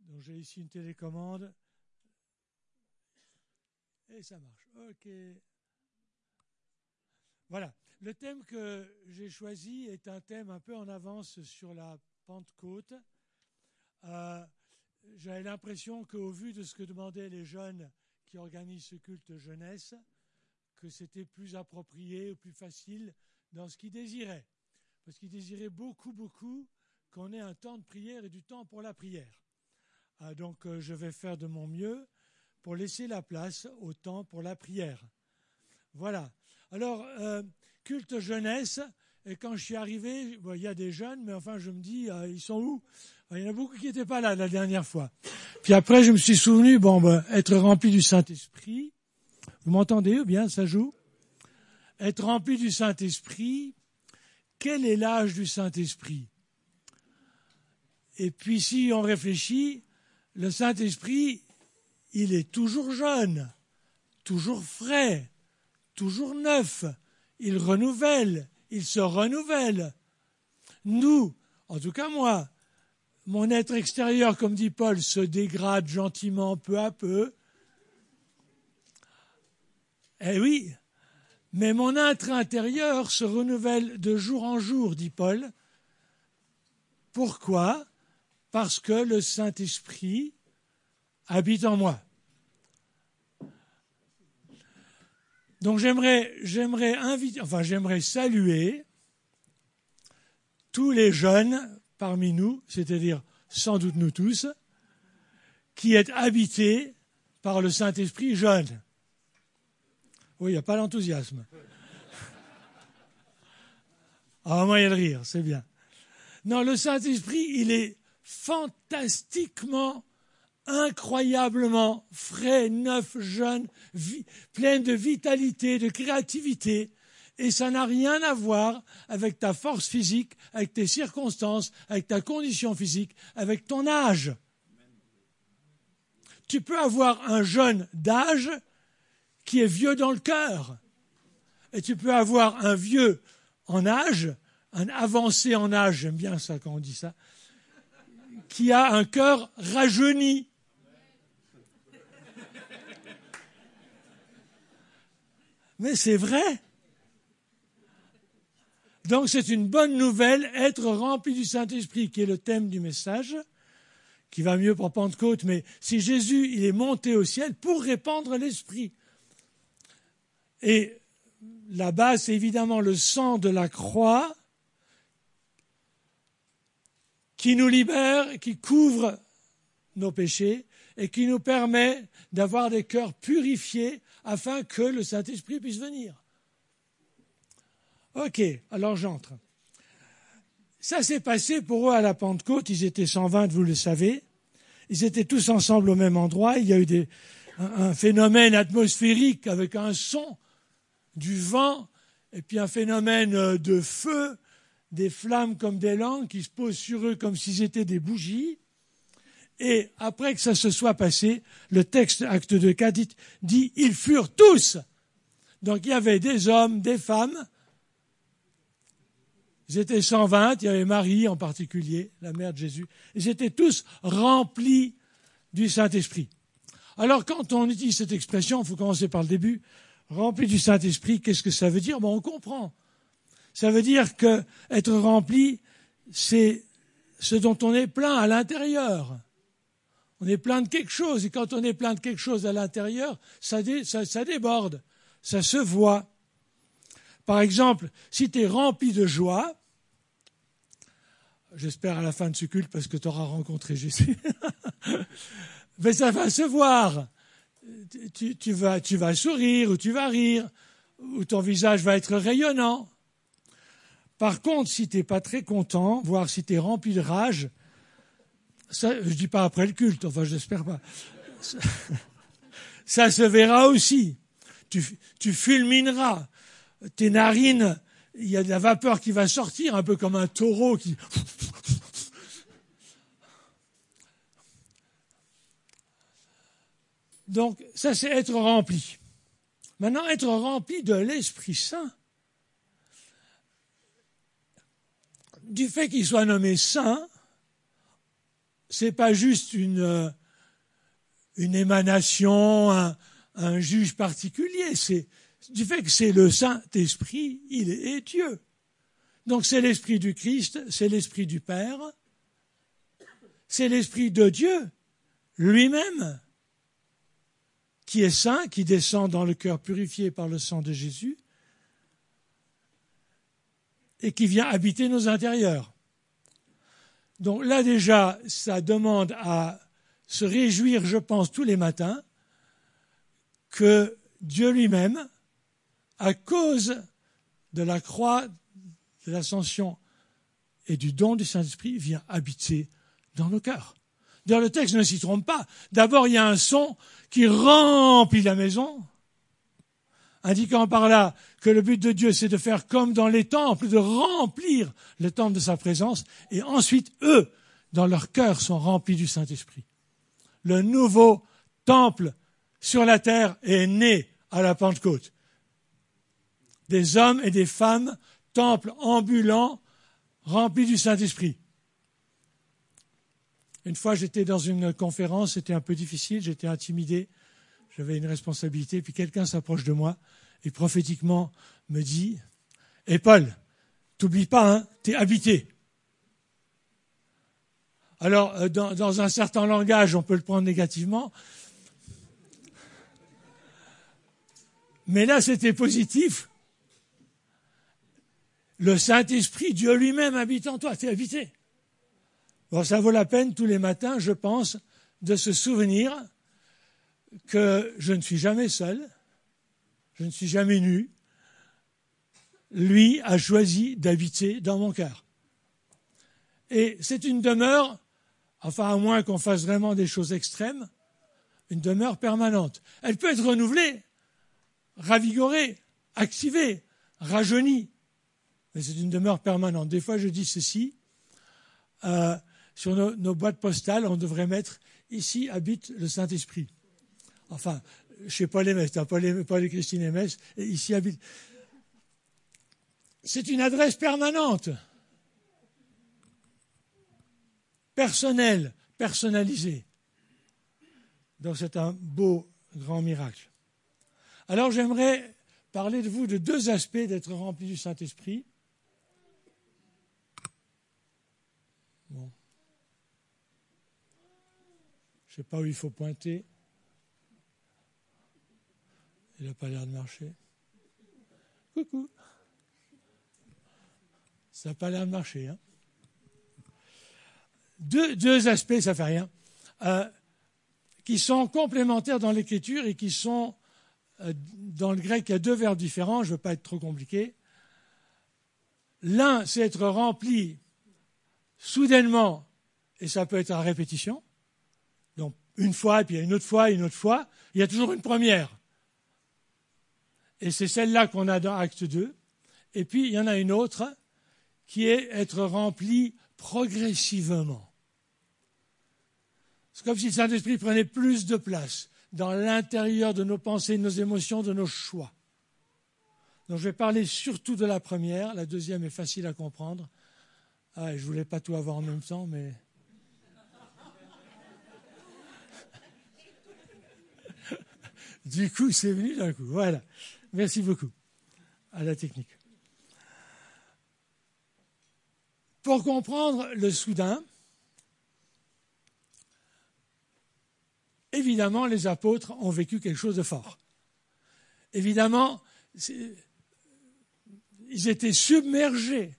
Donc j'ai ici une télécommande. Et ça marche. Ok. Voilà. Le thème que j'ai choisi est un thème un peu en avance sur la Pentecôte. Euh, J'avais l'impression qu'au vu de ce que demandaient les jeunes qui organisent ce culte jeunesse, que c'était plus approprié ou plus facile dans ce qu'ils désiraient. Parce qu'ils désiraient beaucoup, beaucoup qu'on ait un temps de prière et du temps pour la prière. Ah, donc euh, je vais faire de mon mieux pour laisser la place au temps pour la prière. Voilà. Alors, euh, culte jeunesse, et quand je suis arrivé, il y a des jeunes, mais enfin je me dis, euh, ils sont où? Il y en a beaucoup qui n'étaient pas là la dernière fois. Puis après, je me suis souvenu, bon, ben, être rempli du Saint-Esprit. Vous m'entendez bien ça joue? Être rempli du Saint-Esprit. Quel est l'âge du Saint-Esprit? Et puis si on réfléchit, le Saint-Esprit, il est toujours jeune, toujours frais, toujours neuf. Il renouvelle, il se renouvelle. Nous, en tout cas moi, mon être extérieur, comme dit Paul, se dégrade gentiment peu à peu. Eh oui, mais mon être intérieur se renouvelle de jour en jour, dit Paul. Pourquoi? Parce que le Saint-Esprit habite en moi. Donc j'aimerais, j'aimerais inviter, enfin j'aimerais saluer tous les jeunes parmi nous, c'est-à-dire sans doute nous tous, qui êtes habités par le Saint-Esprit jeune. Oui, il n'y a pas l'enthousiasme. Ah, moi, il y a le rire, c'est bien. Non, le Saint-Esprit, il est fantastiquement incroyablement frais, neuf, jeune, plein de vitalité, de créativité. Et ça n'a rien à voir avec ta force physique, avec tes circonstances, avec ta condition physique, avec ton âge. Tu peux avoir un jeune d'âge qui est vieux dans le cœur. Et tu peux avoir un vieux en âge, un avancé en âge, j'aime bien ça quand on dit ça, qui a un cœur rajeuni. Mais c'est vrai. Donc c'est une bonne nouvelle, être rempli du Saint-Esprit, qui est le thème du message, qui va mieux pour Pentecôte, mais si Jésus, il est monté au ciel pour répandre l'Esprit. Et la base, c'est évidemment le sang de la croix qui nous libère, qui couvre nos péchés et qui nous permet d'avoir des cœurs purifiés afin que le Saint-Esprit puisse venir. Ok, alors j'entre. Ça s'est passé pour eux à la Pentecôte, ils étaient 120, vous le savez. Ils étaient tous ensemble au même endroit. Il y a eu un, un, phénomène atmosphérique avec un son, du vent, et puis un phénomène de feu, des flammes comme des langues qui se posent sur eux comme s'ils étaient des bougies. Et après que ça se soit passé, le texte acte de 4 dit, ils furent tous. Donc il y avait des hommes, des femmes. Ils étaient 120, il y avait Marie en particulier, la mère de Jésus. Ils étaient tous remplis du Saint-Esprit. Alors quand on utilise cette expression, il faut commencer par le début, rempli du Saint-Esprit, qu'est-ce que ça veut dire? Bon, on comprend. Ça veut dire que être rempli, c'est ce dont on est plein à l'intérieur. On est plein de quelque chose, et quand on est plein de quelque chose à l'intérieur, ça, déborde, ça se voit. Par exemple, si tu es rempli de joie, j'espère à la fin de ce culte parce que tu auras rencontré Jésus, mais ça va se voir. Tu vas sourire ou tu vas rire, ou ton visage va être rayonnant. Par contre, si tu n'es pas très content, voire si tu es rempli de rage, ça, je dis pas après le culte, enfin j'espère pas. Ça, ça, se verra aussi. Tu, tu fulmineras. Tes narines, il y a de la vapeur qui va sortir, un peu comme un taureau qui. Donc, ça, c'est être rempli. Maintenant, être rempli de l'Esprit Saint, du fait qu'il soit nommé saint, c'est pas juste une, euh, une émanation, un, un juge particulier, c'est du fait que c'est le Saint-Esprit, il est Dieu. Donc c'est l'Esprit du Christ, c'est l'Esprit du Père, c'est l'Esprit de Dieu lui-même qui est saint, qui descend dans le cœur purifié par le sang de Jésus et qui vient habiter nos intérieurs. Donc là déjà, ça demande à se réjouir, je pense, tous les matins que Dieu lui-même, à cause de la croix, de l'ascension et du don du Saint-Esprit, vient habiter dans nos cœurs. D'ailleurs, le texte ne s'y trompe pas. D'abord, il y a un son qui remplit la maison, indiquant par là que le but de Dieu, c'est de faire comme dans les temples, de remplir le temple de sa présence, et ensuite, eux, dans leur cœur, sont remplis du Saint-Esprit. Le nouveau temple sur la terre est né à la Pentecôte. Des hommes et des femmes, temples ambulants, remplis du Saint-Esprit. Une fois, j'étais dans une conférence, c'était un peu difficile, j'étais intimidé, j'avais une responsabilité, puis quelqu'un s'approche de moi et prophétiquement me dit Et eh, Paul, t'oublies pas, hein, t'es habité. Alors, euh, dans, dans un certain langage, on peut le prendre négativement, mais là, c'était positif. Le Saint-Esprit, Dieu lui-même habite en toi, t'es habité ça vaut la peine tous les matins, je pense, de se souvenir que je ne suis jamais seul, je ne suis jamais nu. Lui a choisi d'habiter dans mon cœur. Et c'est une demeure, enfin à moins qu'on fasse vraiment des choses extrêmes, une demeure permanente. Elle peut être renouvelée, ravigorée, activée, rajeunie, mais c'est une demeure permanente. Des fois, je dis ceci. Euh, sur nos, boîtes postales, on devrait mettre ici habite le Saint-Esprit. Enfin, chez Paul Aimès, Paul, Paul et Christine Aimès, et ici habite. C'est une adresse permanente, personnelle, personnalisée. Donc c'est un beau, grand miracle. Alors j'aimerais parler de vous de deux aspects d'être rempli du Saint-Esprit. Bon. Je ne sais pas où il faut pointer. Il n'a pas l'air de marcher. Coucou. Ça n'a pas l'air de marcher. Hein. deux, aspects, ça ne fait rien, euh, qui sont complémentaires dans l'écriture et qui sont, euh, dans le grec, il y a deux verbes différents, je ne veux pas être trop compliqué. L'un, c'est être rempli soudainement, et ça peut être à répétition une fois, et puis une autre fois, une autre fois, il y a toujours une première. Et c'est celle-là qu'on a dans Acte 2. Et puis, il y en a une autre qui est être rempli progressivement. C'est comme si le Saint-Esprit prenait plus de place dans l'intérieur de nos pensées, de nos émotions, de nos choix. Donc je vais parler surtout de la première, la deuxième est facile à comprendre. Ah, je ne voulais pas tout avoir en même temps, mais Du coup, c'est venu d'un coup. Voilà. Merci beaucoup à la technique. Pour comprendre le soudain, évidemment, les apôtres ont vécu quelque chose de fort. Évidemment, ils étaient submergés.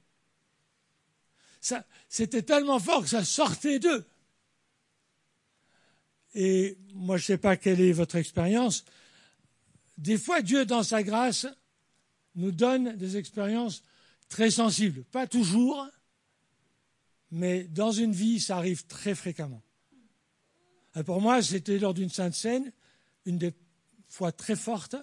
C'était tellement fort que ça sortait d'eux. Et moi, je ne sais pas quelle est votre expérience. Des fois, Dieu, dans sa grâce, nous donne des expériences très sensibles. Pas toujours, mais dans une vie, ça arrive très fréquemment. Pour moi, c'était lors d'une sainte scène, une des fois très fortes.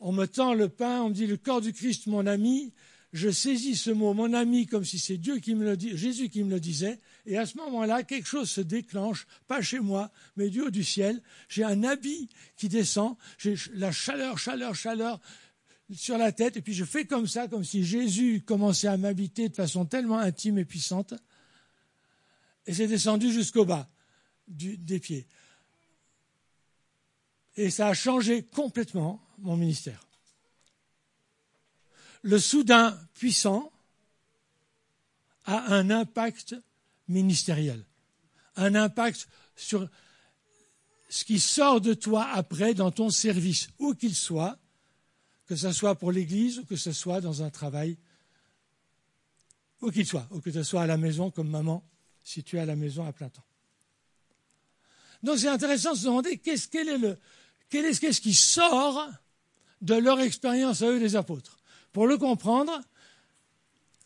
On me tend le pain, on me dit le corps du Christ, mon ami, je saisis ce mot, mon ami, comme si c'est Dieu Jésus qui me le disait, et à ce moment-là, quelque chose se déclenche, pas chez moi, mais du haut du ciel. J'ai un habit qui descend, j'ai la chaleur, chaleur, chaleur sur la tête, et puis je fais comme ça, comme si Jésus commençait à m'habiter de façon tellement intime et puissante. et c'est descendu jusqu'au bas des pieds. Et ça a changé complètement mon ministère. Le soudain puissant a un impact ministériel, un impact sur ce qui sort de toi après dans ton service, où qu'il soit, que ce soit pour l'Église ou que ce soit dans un travail, où qu'il soit, ou que ce soit à la maison comme maman, si tu es à la maison à plein temps. Donc c'est intéressant de se demander qu'est-ce, qui sort de leur expérience à eux des apôtres? Pour le comprendre,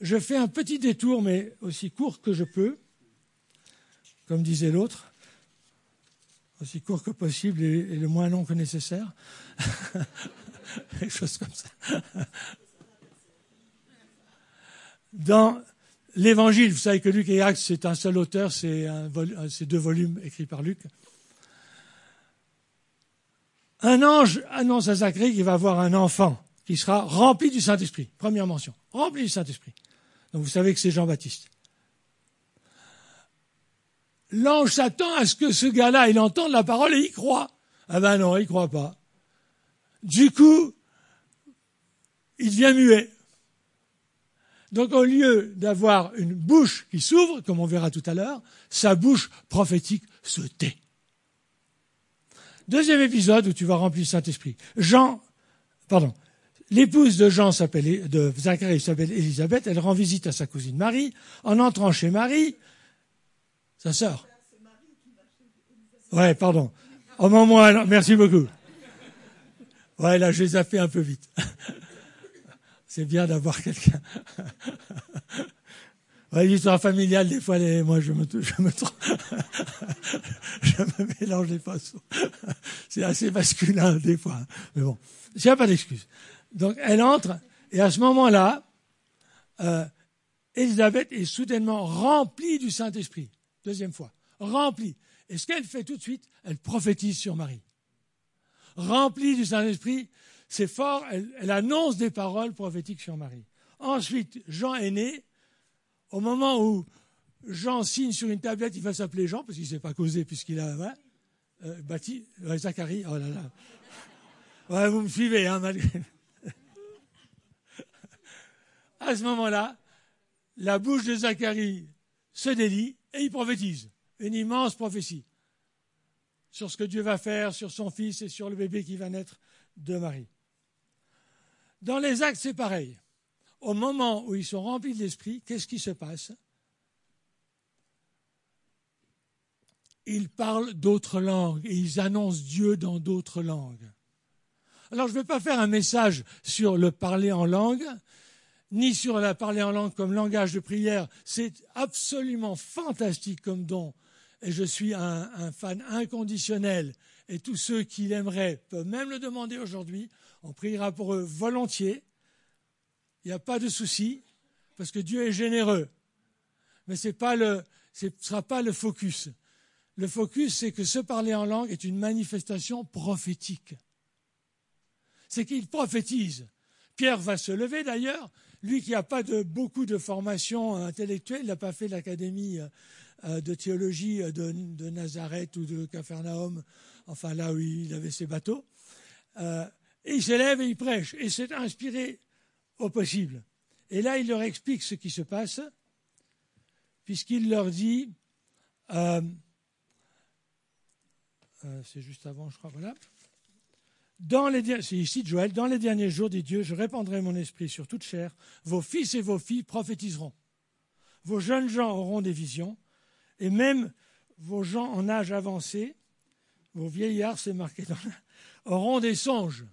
je fais un petit détour, mais aussi court que je peux, comme disait l'autre, aussi court que possible et, le moins long que nécessaire. Comme ça. Dans l'évangile, vous savez que Luc et Actes, c'est un seul auteur, c'est deux volumes écrits par Luc. Un ange annonce à Zacharie qu'il va avoir un enfant qui sera rempli du Saint-Esprit. Première mention, rempli du Saint-Esprit. Donc vous savez que c'est Jean-Baptiste. L'ange s'attend à ce que ce gars-là, il entende la parole et il croit. Ah ben non, il croit pas. Du coup, il devient muet. Donc au lieu d'avoir une bouche qui s'ouvre, comme on verra tout à l'heure, sa bouche prophétique se tait. Deuxième épisode où tu vas remplir le Saint-Esprit. Jean, pardon, l'épouse de Jean s'appelle, de Zacharie s'appelle Élisabeth, elle rend visite à sa cousine Marie. En entrant chez Marie, sa sœur. Ouais, pardon. Au moment, merci beaucoup. Ouais, là, je les ai fait un peu vite. C'est bien d'avoir quelqu'un. Ouais, l'histoire familiale, des fois, les, moi, je me, je me, je me mélange les façons. C'est assez masculin, des fois. Mais bon, il n'y a pas d'excuse. Donc, elle entre, et à ce moment-là, euh, Elisabeth est soudainement remplie du Saint-Esprit. Deuxième fois, remplie. Et ce qu'elle fait tout de suite, elle prophétise sur Marie. Remplie du Saint-Esprit, c'est fort, elle, annonce des paroles prophétiques sur Marie. Ensuite, Jean est né, au moment où Jean signe sur une tablette, il va s'appeler Jean, parce qu'il ne s'est pas causé puisqu'il a ouais, euh, bâti, Zacharie, oh là là. Vous me suivez, hein, malgré. À ce moment-là, la bouche de Zacharie se délie et il prophétise une immense prophétie sur ce que Dieu va faire, sur son fils et sur le bébé qui va naître de Marie. Dans les actes, c'est pareil au moment où ils sont remplis de l'esprit, qu'est-ce qui se passe? Ils parlent d'autres langues et ils annoncent Dieu dans d'autres langues. Alors je ne vais pas faire un message sur le parler en langue, ni sur la parler en langue comme langage de prière. C'est absolument fantastique comme don. Et je suis un, fan inconditionnel. Et tous ceux qui l'aimeraient peuvent même le demander aujourd'hui. On priera pour eux volontiers. Il n'y a pas de souci, parce que Dieu est généreux. Mais ce ne sera pas le focus. Le focus, c'est que se parler en langue est une manifestation prophétique. C'est qu'il prophétise. Pierre va se lever d'ailleurs, lui qui n'a pas beaucoup de formation intellectuelle, il n'a pas fait l'académie euh, de théologie de, Nazareth ou de Capharnaüm, enfin là où il avait ses bateaux. Euh, et il s'élève et il prêche. Et c'est inspiré au possible. Et là, il leur explique ce qui se passe, puisqu'il leur dit, euh, euh, c'est juste avant, je crois, voilà. Dans les, c'est ici Joël, dans les derniers jours, dit Dieu, je répandrai mon esprit sur toute chair, vos fils et vos filles prophétiseront, vos jeunes gens auront des visions, et même vos gens en âge avancé, vos vieillards, c'est marqué dans auront des songes.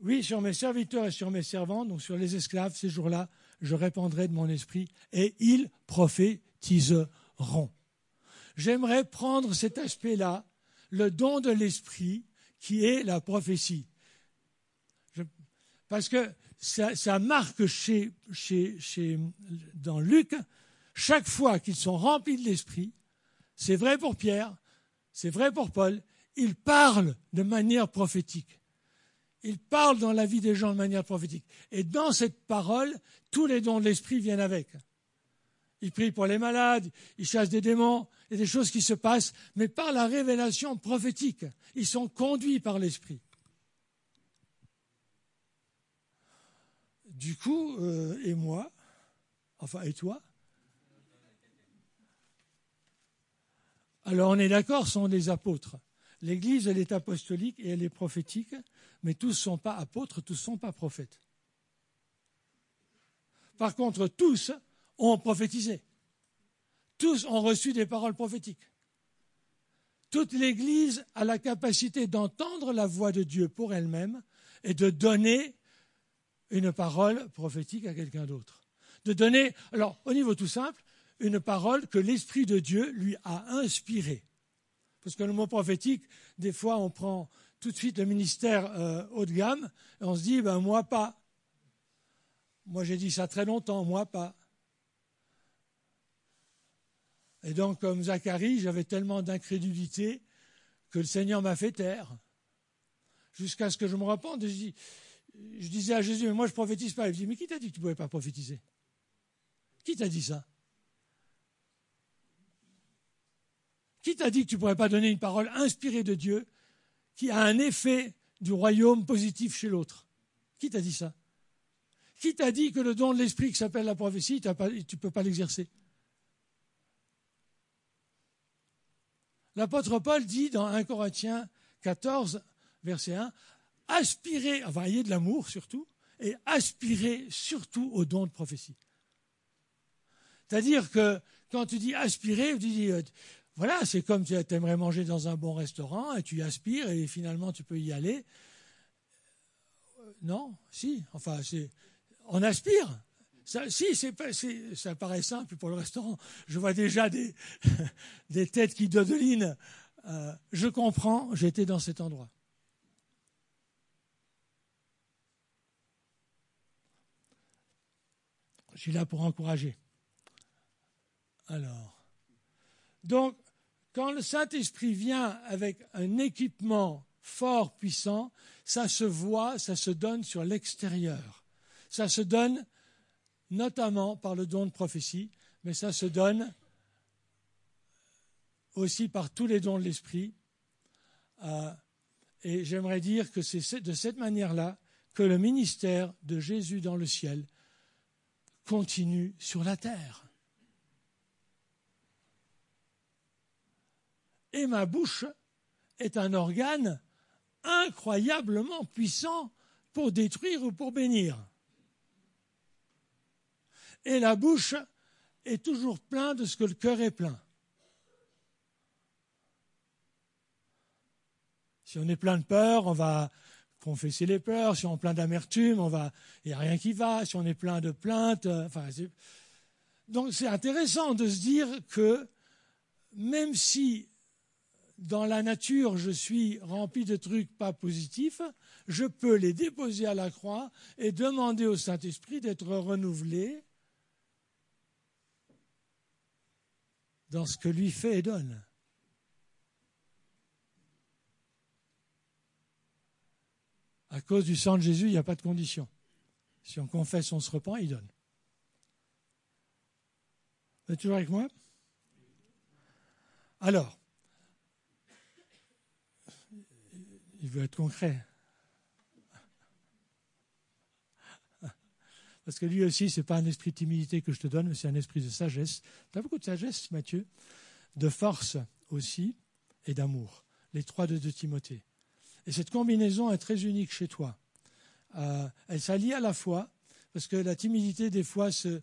Oui, sur mes serviteurs et sur mes servantes, donc sur les esclaves, ces jours-là, je répandrai de mon esprit et ils prophétiseront. J'aimerais prendre cet aspect-là, le don de l'esprit, qui est la prophétie. parce que ça, marque chez, dans Luc, chaque fois qu'ils sont remplis de l'esprit, c'est vrai pour Pierre, c'est vrai pour Paul, ils parlent de manière prophétique il parle dans la vie des gens de manière prophétique. Et dans cette parole, tous les dons de l'esprit viennent avec. Il prie pour les malades, il chasse des démons, il y a des choses qui se passent, mais par la révélation prophétique. Ils sont conduits par l'Esprit. Du coup, euh, et moi, enfin, et toi? Alors on est d'accord, sont des apôtres. L'Église, elle est apostolique et elle est prophétique, mais tous ne sont pas apôtres, tous ne sont pas prophètes. Par contre, tous ont prophétisé. Tous ont reçu des paroles prophétiques. Toute l'Église a la capacité d'entendre la voix de Dieu pour elle-même et de donner une parole prophétique à quelqu'un d'autre. De donner, alors au niveau tout simple, une parole que l'Esprit de Dieu lui a inspirée. Parce que le mot prophétique, des fois, on prend tout de suite le ministère euh, haut de gamme et on se dit, ben moi pas. Moi j'ai dit ça très longtemps, moi pas. Et donc, comme Zacharie, j'avais tellement d'incrédulité que le Seigneur m'a fait taire. Jusqu'à ce que je me repente. Je, je disais à Jésus, mais moi je ne prophétise pas. Il me dit, mais qui t'a dit que tu ne pouvais pas prophétiser? Qui t'a dit ça? Qui t'a dit que tu ne pourrais pas donner une parole inspirée de Dieu qui a un effet du royaume positif chez l'autre? Qui t'a dit ça? Qui t'a dit que le don de l'esprit qui s'appelle la prophétie, tu ne peux pas l'exercer? L'apôtre Paul dit dans 1 Corinthiens 14, verset 1, aspirez, enfin ayez de l'amour surtout, et aspirez surtout au don de prophétie. C'est-à-dire que quand tu dis aspirer, tu dis, euh, voilà, c'est comme tu aimerais manger dans un bon restaurant et tu aspires et finalement tu peux y aller. Euh, non, si, enfin, on aspire. Si, ça paraît simple pour le restaurant. Je vois déjà des, des têtes qui dodelinent. Euh, je comprends, j'étais dans cet endroit. Je suis là pour encourager. Alors, donc, quand le Saint-Esprit vient avec un équipement fort, puissant, ça se voit, ça se donne sur l'extérieur. Ça se donne notamment par le don de prophétie, mais ça se donne aussi par tous les dons de l'Esprit. Euh, et j'aimerais dire que c'est de cette manière-là que le ministère de Jésus dans le ciel continue sur la terre. Et ma bouche est un organe incroyablement puissant pour détruire ou pour bénir et la bouche est toujours pleine de ce que le cœur est plein. Si on est plein de peur, on va confesser les peurs. Si on est plein d'amertume, on va, il n'y a rien qui va. Si on est plein de plaintes, euh, enfin, donc c'est intéressant de se dire que même si dans la nature je suis rempli de trucs pas positifs, je peux les déposer à la croix et demander au Saint-Esprit d'être renouvelé dans ce que lui fait et donne. À cause du sang de Jésus, il n'y a pas de condition. Si on confesse, on se repent, il donne. Vous êtes toujours avec moi? Alors, il veut être concret. Parce que lui aussi, ce n'est pas un esprit de timidité que je te donne, mais c'est un esprit de sagesse. Tu as beaucoup de sagesse, Mathieu, de force aussi et d'amour. Les trois de, Timothée. Et cette combinaison est très unique chez toi. Euh, elle s'allie à la foi, parce que la timidité, des fois, se,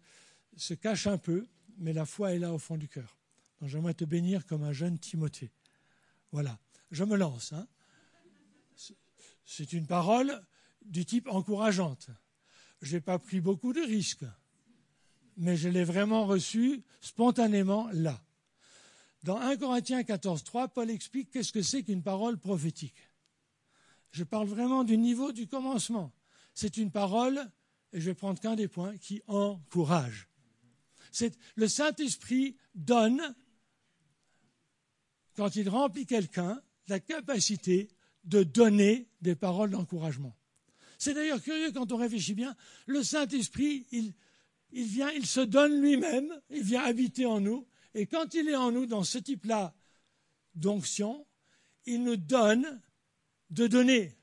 se cache un peu, mais la foi est là au fond du cœur. Donc j'aimerais te bénir comme un jeune Timothée. Voilà. Je me lance. Hein. C'est une parole du type encourageante je n'ai pas pris beaucoup de risques, mais je l'ai vraiment reçu spontanément là. Dans 1 Corinthiens 14, 3, Paul explique qu'est-ce que c'est qu'une parole prophétique. Je parle vraiment du niveau du commencement. C'est une parole, et je vais prendre qu'un des points, qui encourage. le Saint-Esprit donne, quand il remplit quelqu'un, la capacité de donner des paroles d'encouragement. C'est d'ailleurs curieux quand on réfléchit bien. Le Saint-Esprit, il, se donne lui-même, il vient habiter en nous, et quand il est en nous, dans ce type-là d'onction, il nous donne de donner.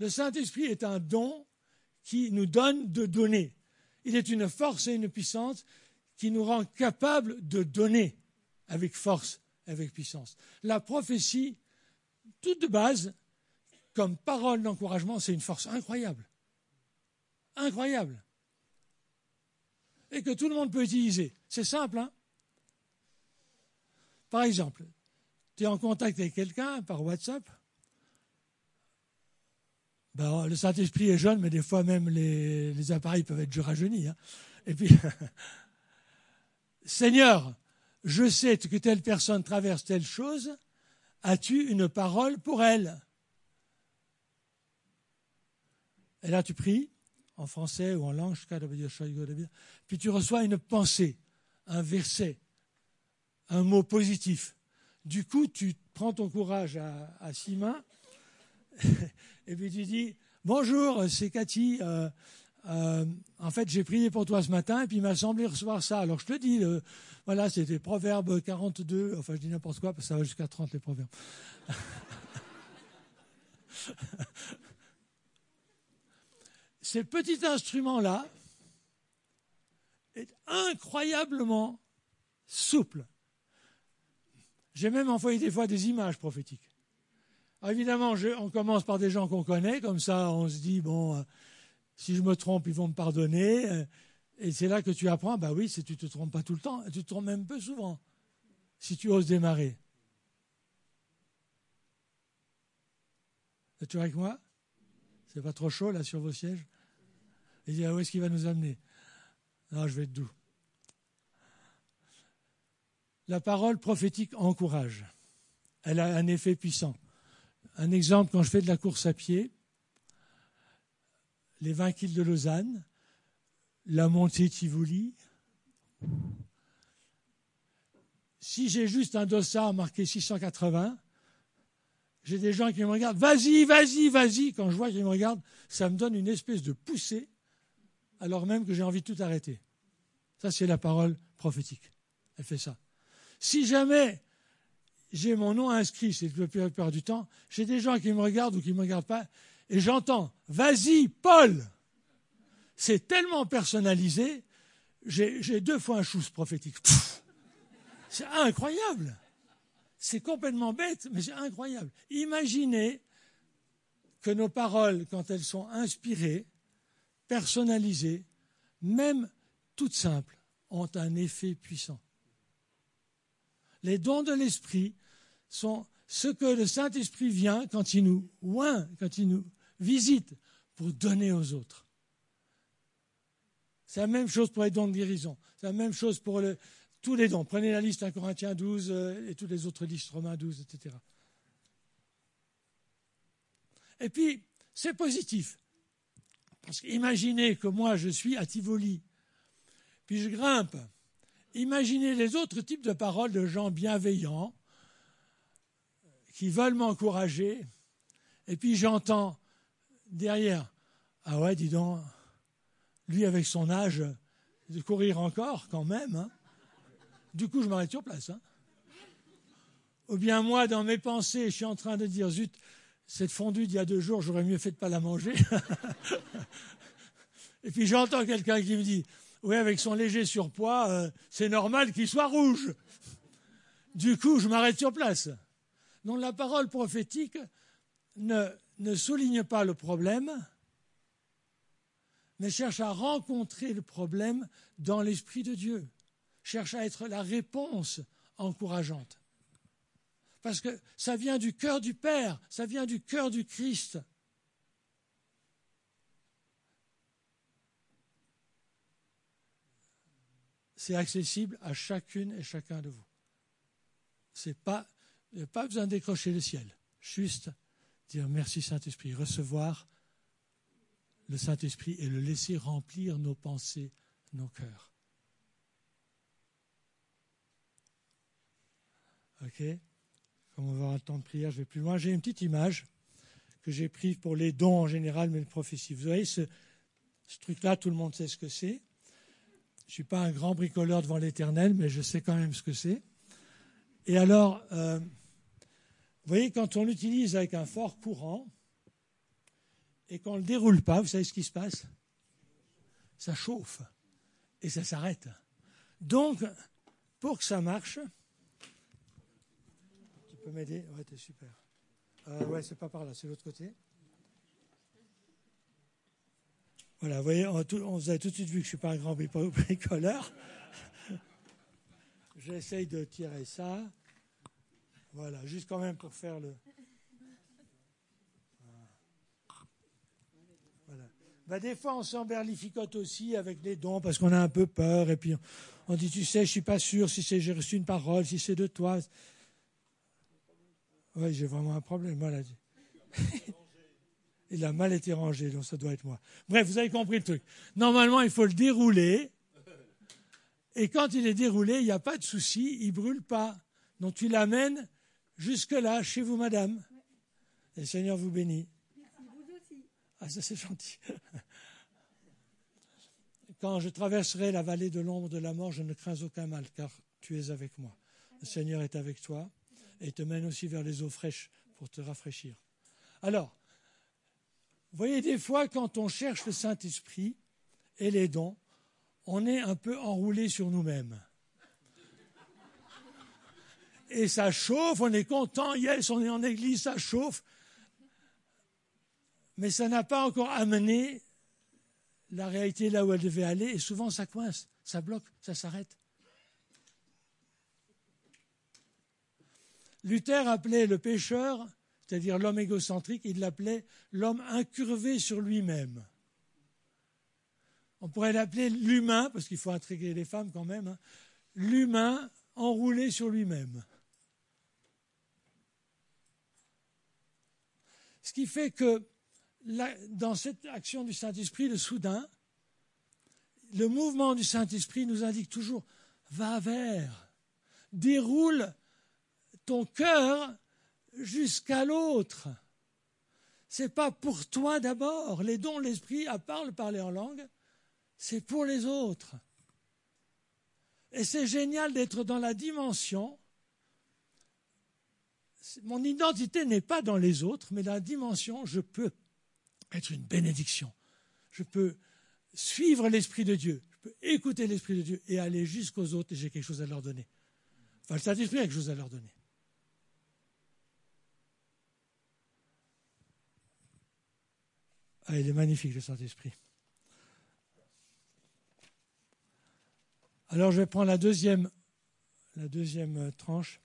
Le Saint-Esprit est un don qui nous donne de donner. Il est une force et une puissance qui nous rend capables de donner avec force, avec puissance. La prophétie, toute de base, comme parole d'encouragement, c'est une force incroyable. Incroyable. Et que tout le monde peut utiliser. C'est simple, hein Par exemple, tu es en contact avec quelqu'un par WhatsApp, ben, le Saint-Esprit est jeune, mais des fois même les, appareils peuvent être rajeunis. Hein. Et puis, Seigneur, je sais que telle personne traverse telle chose, as-tu une parole pour elle? Et là, tu pries, en français ou en langue, puis tu reçois une pensée, un verset, un mot positif. Du coup, tu prends ton courage à, six mains et puis tu dis Bonjour, c'est Cathy. Euh, euh, en fait, j'ai prié pour toi ce matin et puis il m'a semblé recevoir ça. Alors je te dis, voilà, c'était Proverbe 42. Enfin, je dis n'importe quoi parce que ça va jusqu'à 30 les proverbes. Ces petits instruments-là est incroyablement souple. J'ai même envoyé des fois des images prophétiques. Évidemment, on commence par des gens qu'on connaît, comme ça on se dit, bon, euh, si je me trompe, ils vont me pardonner. Euh, et c'est là que tu apprends, bah oui, si tu ne te trompes pas tout le temps, tu te trompes même peu souvent, si tu oses démarrer. Es-tu avec moi? C'est pas trop chaud là sur vos sièges? Il dit, ah, où est-ce qu'il va nous amener? Non, je vais être doux. La parole prophétique encourage. Elle a un effet puissant. Un exemple, quand je fais de la course à pied, les 20 kills de Lausanne, la montée Tivoli, si j'ai juste un dossard marqué 680, j'ai des gens qui me regardent, vas-y, vas-y, vas-y. Quand je vois qu'ils me regardent, ça me donne une espèce de poussée, alors même que j'ai envie de tout arrêter. Ça, c'est la parole prophétique. Elle fait ça. Si jamais j'ai mon nom inscrit, c'est la plupart du temps, j'ai des gens qui me regardent ou qui ne me regardent pas, et j'entends Vas-y, Paul C'est tellement personnalisé, j'ai deux fois un chousse prophétique. C'est incroyable C'est complètement bête, mais c'est incroyable. Imaginez que nos paroles, quand elles sont inspirées, personnalisées, même toutes simples, ont un effet puissant. Les dons de l'esprit sont ce que le Saint-Esprit vient quand il nous oint, quand il nous visite pour donner aux autres. C'est la même chose pour les dons de guérison. C'est la même chose pour tous les dons. Prenez la liste 1 Corinthiens 12 euh, et toutes les autres listes, Romains 12, etc. Et puis, c'est positif. Parce qu'imaginez que moi, je suis à Tivoli, puis je grimpe Imaginez les autres types de paroles de gens bienveillants qui veulent m'encourager, et puis j'entends derrière, ah ouais, dis donc, lui avec son âge, de courir encore quand même. Hein. Du coup, je m'arrête sur place. Hein. Ou bien moi, dans mes pensées, je suis en train de dire, zut, cette fondue d'il y a deux jours, j'aurais mieux fait de ne pas la manger. et puis j'entends quelqu'un qui me dit, oui, avec son léger surpoids, euh, c'est normal qu'il soit rouge. Du coup, je m'arrête sur place. Donc la parole prophétique ne, ne souligne pas le problème, mais cherche à rencontrer le problème dans l'Esprit de Dieu, cherche à être la réponse encourageante. Parce que ça vient du cœur du Père, ça vient du cœur du Christ. c'est accessible à chacune et chacun de vous. C'est pas, pas besoin de décrocher le ciel. Juste dire merci Saint-Esprit, recevoir le Saint-Esprit et le laisser remplir nos pensées, nos cœurs. OK? Comme on va avoir un temps de prière, je vais plus loin. J'ai une petite image que j'ai prise pour les dons en général, mais les prophéties. Vous voyez ce, truc-là, tout le monde sait ce que c'est. Je ne suis pas un grand bricoleur devant l'éternel, mais je sais quand même ce que c'est. Et alors, euh, vous voyez, quand on l'utilise avec un fort courant et qu'on ne le déroule pas, vous savez ce qui se passe? Ça chauffe et ça s'arrête. Donc, pour que ça marche, peux m'aider Ouais, t'es super. Euh, ouais, c'est pas par là, c'est l'autre côté. Voilà, vous voyez, on, vous avez tout de suite vu que je ne suis pas un grand bricoleur. J'essaye de tirer ça. Voilà, juste quand même pour faire le. Voilà. Bah, des fois, on s'emberlificote aussi avec les dons parce qu'on a un peu peur. Et puis, on dit, tu sais, je ne suis pas sûr si c'est j'ai reçu une parole, si c'est de toi. Oui, j'ai vraiment un problème. Voilà. Il a mal été rangé, donc ça doit être moi. Bref, vous avez compris le truc. Normalement, il faut le dérouler. Et quand il est déroulé, il n'y a pas de souci, il ne brûle pas. Donc tu l'amènes jusque-là, chez vous, madame. Et le Seigneur vous bénit. Ah, ça c'est gentil. Quand je traverserai la vallée de l'ombre de la mort, je ne crains aucun mal, car tu es avec moi. Le Seigneur est avec toi et te mène aussi vers les eaux fraîches pour te rafraîchir. Alors, vous voyez, des fois, quand on cherche le Saint-Esprit et les dons, on est un peu enroulé sur nous-mêmes. Et ça chauffe, on est content, yes, on est en église, ça chauffe. Mais ça n'a pas encore amené la réalité là où elle devait aller, et souvent ça coince, ça bloque, ça s'arrête. Luther appelait le pécheur c'est-à-dire l'homme égocentrique, il l'appelait l'homme incurvé sur lui-même. On pourrait l'appeler l'humain, parce qu'il faut intriguer les femmes quand même, hein. l'humain enroulé sur lui-même. Ce qui fait que dans cette action du Saint-Esprit, le soudain, le mouvement du Saint-Esprit nous indique toujours va vers, déroule ton cœur jusqu'à l'autre. C'est pas pour toi d'abord. Les dons de l'esprit, à part le parler en langue, c'est pour les autres. Et c'est génial d'être dans la dimension. Mon identité n'est pas dans les autres, mais dans la dimension, je peux être une bénédiction. Je peux suivre l'Esprit de Dieu. Je peux écouter l'Esprit de Dieu et aller jusqu'aux autres et j'ai quelque chose à leur donner. Enfin, le Saint-Esprit a quelque chose à leur donner. Ah, il est magnifique, le Saint-Esprit. Alors, je vais prendre la deuxième, la deuxième tranche.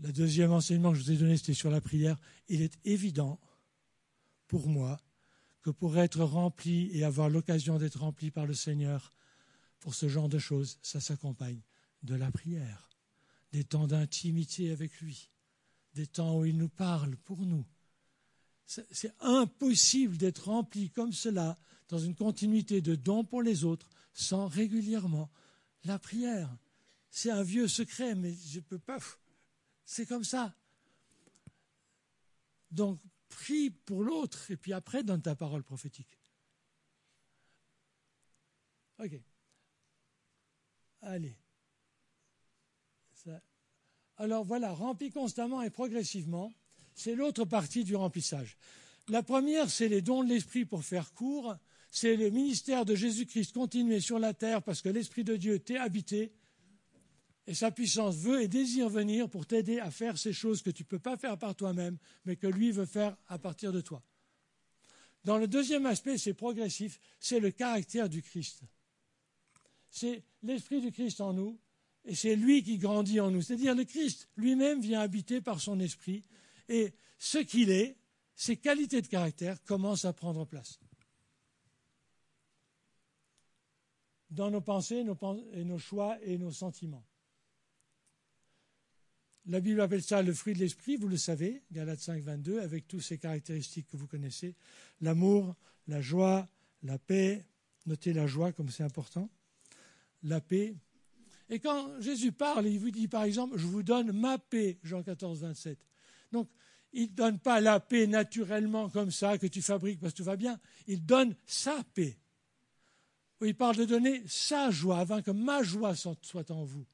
Le deuxième enseignement que je vous ai donné, c'était sur la prière. Il est évident pour moi que pour être rempli et avoir l'occasion d'être rempli par le Seigneur, pour ce genre de choses, ça s'accompagne de la prière, des temps d'intimité avec lui, des temps où il nous parle pour nous. C'est impossible d'être rempli comme cela, dans une continuité de dons pour les autres, sans régulièrement la prière. C'est un vieux secret, mais je peux pas. C'est comme ça. Donc, prie pour l'autre et puis après donne ta parole prophétique. Ok. Allez. Alors voilà, remplis constamment et progressivement. C'est l'autre partie du remplissage. La première, c'est les dons de l'Esprit pour faire court. C'est le ministère de Jésus-Christ continuer sur la terre parce que l'Esprit de Dieu t'est habité et sa puissance veut et désire venir pour t'aider à faire ces choses que tu ne peux pas faire par toi-même, mais que lui veut faire à partir de toi. Dans le deuxième aspect, c'est progressif, c'est le caractère du Christ. C'est l'Esprit du Christ en nous, et c'est lui qui grandit en nous. C'est-à-dire le Christ lui-même vient habiter par son esprit, et ce qu'il est, ses qualités de caractère commencent à prendre place. Dans nos pensées, nos, et nos choix et nos sentiments. La Bible appelle ça le fruit de l'esprit, vous le savez, Galates 5, 22, avec toutes ces caractéristiques que vous connaissez l'amour, la joie, la paix. Notez la joie comme c'est important. la paix. Et quand Jésus parle, il vous dit par exemple, je vous donne ma paix, Jean 14, 27. Donc, il ne donne pas la paix naturellement comme ça, que tu fabriques parce que tout va bien. Il donne sa paix. Il parle de donner sa joie, afin que ma joie soit en vous.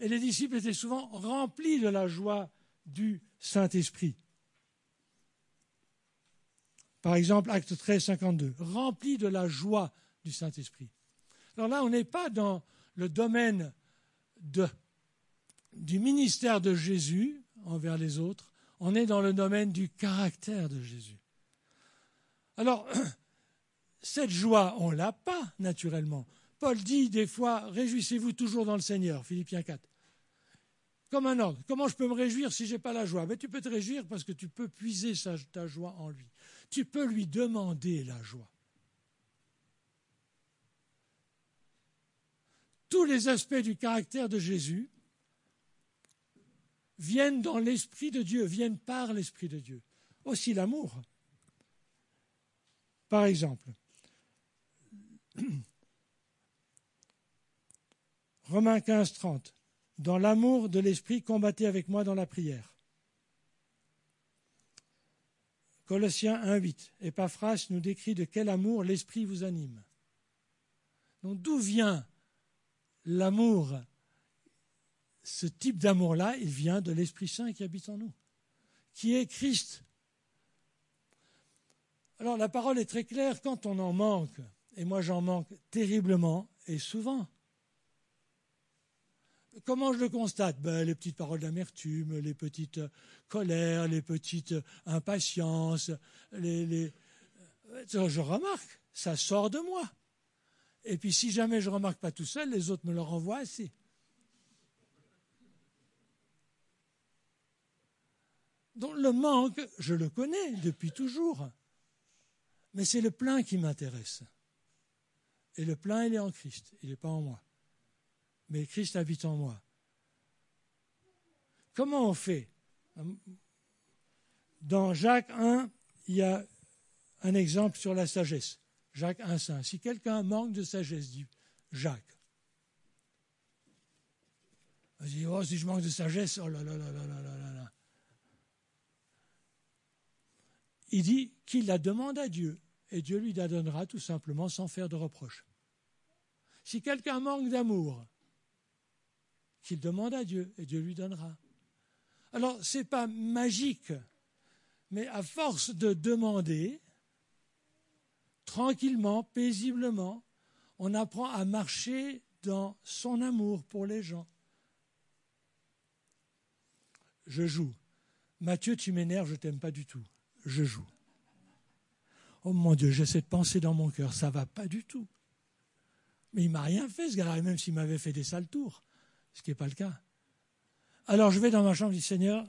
Et les disciples étaient souvent remplis de la joie du Saint-Esprit. Par exemple, acte 13, 52, remplis de la joie du Saint-Esprit. Alors là, on n'est pas dans le domaine du ministère de Jésus envers les autres, on est dans le domaine du caractère de Jésus. Alors, cette joie, on ne l'a pas naturellement. Paul dit des fois, réjouissez-vous toujours dans le Seigneur, Philippiens 4. Comme un ordre. Comment je peux me réjouir si je n'ai pas la joie? Mais Tu peux te réjouir parce que tu peux puiser ta joie en lui. Tu peux lui demander la joie. Tous les aspects du caractère de Jésus viennent dans l'Esprit de Dieu, viennent par l'Esprit de Dieu. Aussi l'amour. Par exemple, Romains 15, 30. Dans l'amour de l'Esprit, combattez avec moi dans la prière. Colossiens 1, 8. Epaphras nous décrit de quel amour l'Esprit vous anime. Donc d'où vient l'amour? Ce type d'amour-là, il vient de l'Esprit Saint qui habite en nous, qui est Christ. Alors la parole est très claire quand on en manque, et moi j'en manque terriblement et souvent. Comment je le constate? Ben, Les petites paroles d'amertume, les petites colères, les petites impatiences, les, je remarque, ça sort de moi. Et puis si jamais je ne remarque pas tout seul, les autres me le renvoient assez. Donc le manque, je le connais depuis toujours. Mais c'est le plein qui m'intéresse. Et le plein, il est en Christ, il n'est pas en moi. Mais Christ habite en moi. Comment on fait? Dans Jacques 1, il y a un exemple sur la sagesse. Jacques 1,5. Si quelqu'un manque de sagesse, dit Jacques. dit, oh, si je manque de sagesse, oh là là là là là là. il dit qu'il la demande à Dieu et Dieu lui la donnera tout simplement sans faire de reproche. Si quelqu'un manque d'amour, qu'il demande à Dieu et Dieu lui donnera. Alors, ce n'est pas magique, mais à force de demander, tranquillement, paisiblement, on apprend à marcher dans son amour pour les gens. Je joue. Mathieu, tu m'énerves, je t'aime pas du tout je joue. Oh mon Dieu, j'ai cette pensée dans mon cœur, ça va pas du tout. Mais il m'a rien fait, ce gars-là, même s'il m'avait fait des sales tours, ce qui n'est pas le cas. Alors je vais dans ma chambre, je dis Seigneur,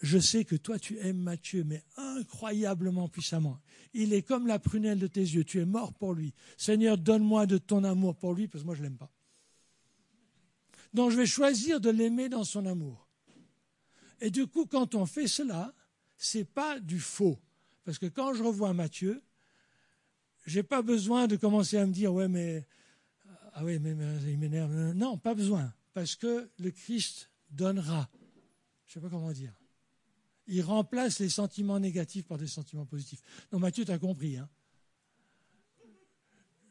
je sais que toi tu aimes Mathieu, mais incroyablement puissamment. Il est comme la prunelle de tes yeux, tu es mort pour lui. Seigneur, donne-moi de ton amour pour lui, parce que moi je ne l'aime pas. Donc je vais choisir de l'aimer dans son amour. Et du coup, quand on fait cela, c'est pas du faux. Parce que quand je revois Matthieu, j'ai pas besoin de commencer à me dire ouais mais ah oui mais, il m'énerve. Non, pas besoin parce que le Christ donnera. Je sais pas comment dire. Il remplace les sentiments négatifs par des sentiments positifs. Non, Mathieu, tu as compris. Hein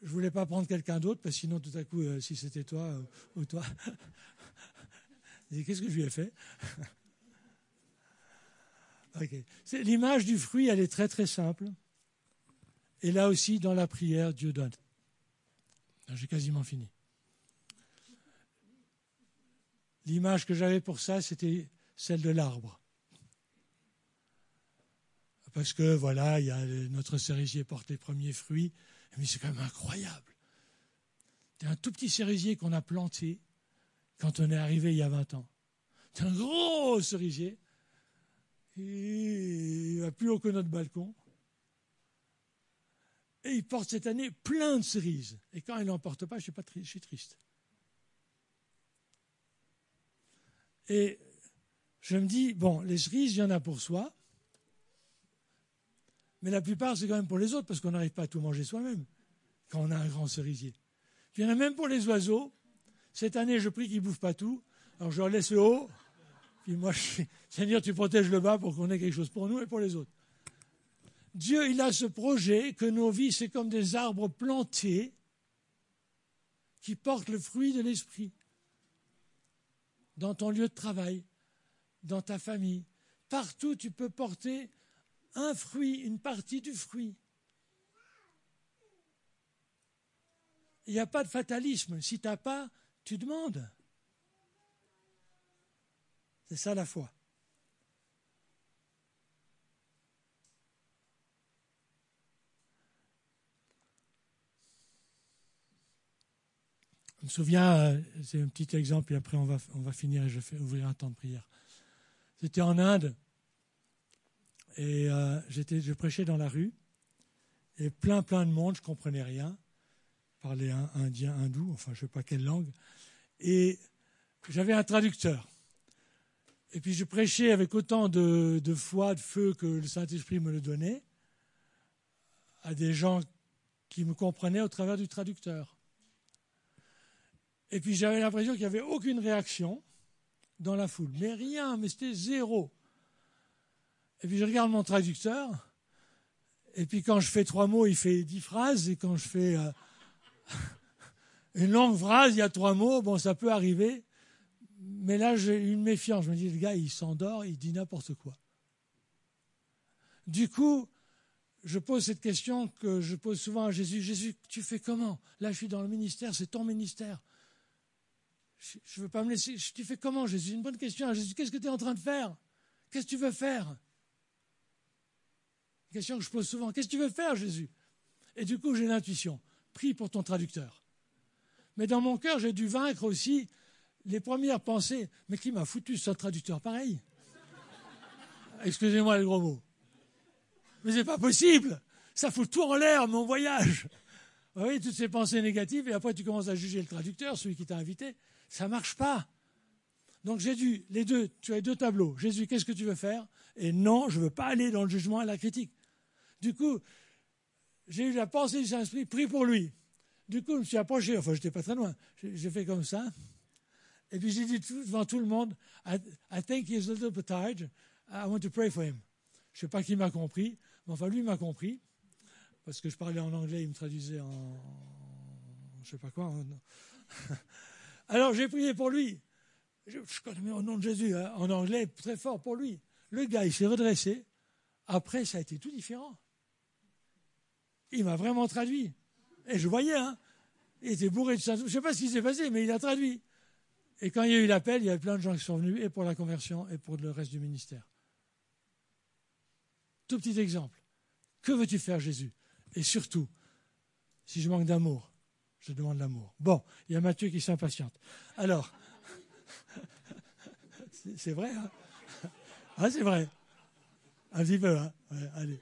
je voulais pas prendre quelqu'un d'autre parce que sinon tout à coup, euh, si c'était toi euh, ou toi, qu'est-ce que je lui ai fait? L'image du fruit, elle est très très simple. Et là aussi, dans la prière, Dieu donne. J'ai quasiment fini. L'image que j'avais pour ça, c'était celle de l'arbre. Parce que voilà, il y a notre cerisier porte les premiers fruits, mais c'est quand même incroyable. C'est un tout petit cerisier qu'on a planté quand on est arrivé il y a 20 ans. C'est un gros cerisier il va plus haut que notre balcon. Et il porte cette année plein de cerises. Et quand il n'en porte pas, je pas je suis triste. Et je me dis, bon, les cerises, il y en a pour soi. Mais la plupart, c'est quand même pour les autres, parce qu'on n'arrive pas à tout manger soi-même quand on a un grand cerisier. Puis il y en a même pour les oiseaux. Cette année, je prie qu'ils ne bouffent pas tout. Alors je leur laisse le haut. Puis moi, je Seigneur, tu protèges le bas pour qu'on ait quelque chose pour nous et pour les autres. Dieu, il a ce projet que nos vies, c'est comme des arbres plantés qui portent le fruit de l'esprit dans ton lieu de travail, dans ta famille. Partout, tu peux porter un fruit, une partie du fruit. Il n'y a pas de fatalisme. Si tu n'as pas, tu demandes. C'est ça la foi. Je me souviens, euh, c'est un petit exemple, et après on va, on va finir et je vais ouvrir un temps de prière. C'était en Inde, et euh, je prêchais dans la rue, et plein, plein de monde, je ne comprenais rien, parlais indien, hindou, enfin je ne sais pas quelle langue, et j'avais un traducteur. Et puis je prêchais avec autant de, de foi, de feu que le Saint-Esprit me le donnait, à des gens qui me comprenaient au travers du traducteur. Et puis j'avais l'impression qu'il n'y avait aucune réaction dans la foule. Mais rien, mais c'était zéro. Et puis je regarde mon traducteur. Et puis quand je fais trois mots, il fait dix phrases. Et quand je fais euh, une longue phrase, il y a trois mots. Bon, ça peut arriver. Mais là, j'ai une méfiance. Je me dis, le gars, il s'endort, il dit n'importe quoi. Du coup, je pose cette question que je pose souvent à Jésus. Jésus, tu fais comment? Là, je suis dans le ministère, c'est ton ministère. Je ne veux pas me laisser. Tu fais comment, Jésus? Une bonne question. Jésus, qu'est-ce que tu es en train de faire? Qu'est-ce que tu veux faire? Une question que je pose souvent. Qu'est-ce que tu veux faire, Jésus? Et du coup, j'ai l'intuition. Prie pour ton traducteur. Mais dans mon cœur, j'ai dû vaincre aussi les premières pensées. Mais qui m'a foutu ce traducteur pareil? Excusez-moi les gros mots. Mais c'est pas possible. Ça fout tout en l'air, mon voyage. Oui, toutes ces pensées négatives, et après tu commences à juger le traducteur, celui qui t'a invité. Ça ne marche pas. Donc j'ai dû, les deux, tu as deux tableaux. Jésus, qu'est-ce que tu veux faire? Et non, je ne veux pas aller dans le jugement et la critique. Du coup, j'ai eu la pensée du Saint-Esprit, prie pour lui. Du coup, je me suis approché, enfin, je n'étais pas très loin. J'ai fait comme ça. Et puis j'ai dit devant tout le monde, I, think he's a little bit tired. I want to pray for him. Je ne sais pas qui m'a compris, mais enfin, lui m'a compris. Parce que je parlais en anglais, il me traduisait en. Je sais pas quoi. Alors j'ai prié pour lui. Je, connais au nom de Jésus, hein, en anglais, très fort pour lui. Le gars, il s'est redressé. Après, ça a été tout différent. Il m'a vraiment traduit. Et je voyais, hein, il était bourré de ça. Je ne sais pas ce qui s'est passé, mais il a traduit. Et quand il y a eu l'appel, il y avait plein de gens qui sont venus, et pour la conversion, et pour le reste du ministère. Tout petit exemple. Que veux-tu faire, Jésus? Et surtout, si je manque d'amour, je demande l'amour. Bon, il y a Mathieu qui s'impatiente. Alors, c'est vrai, hein? Ah, c'est vrai. Un petit peu, hein? Allez.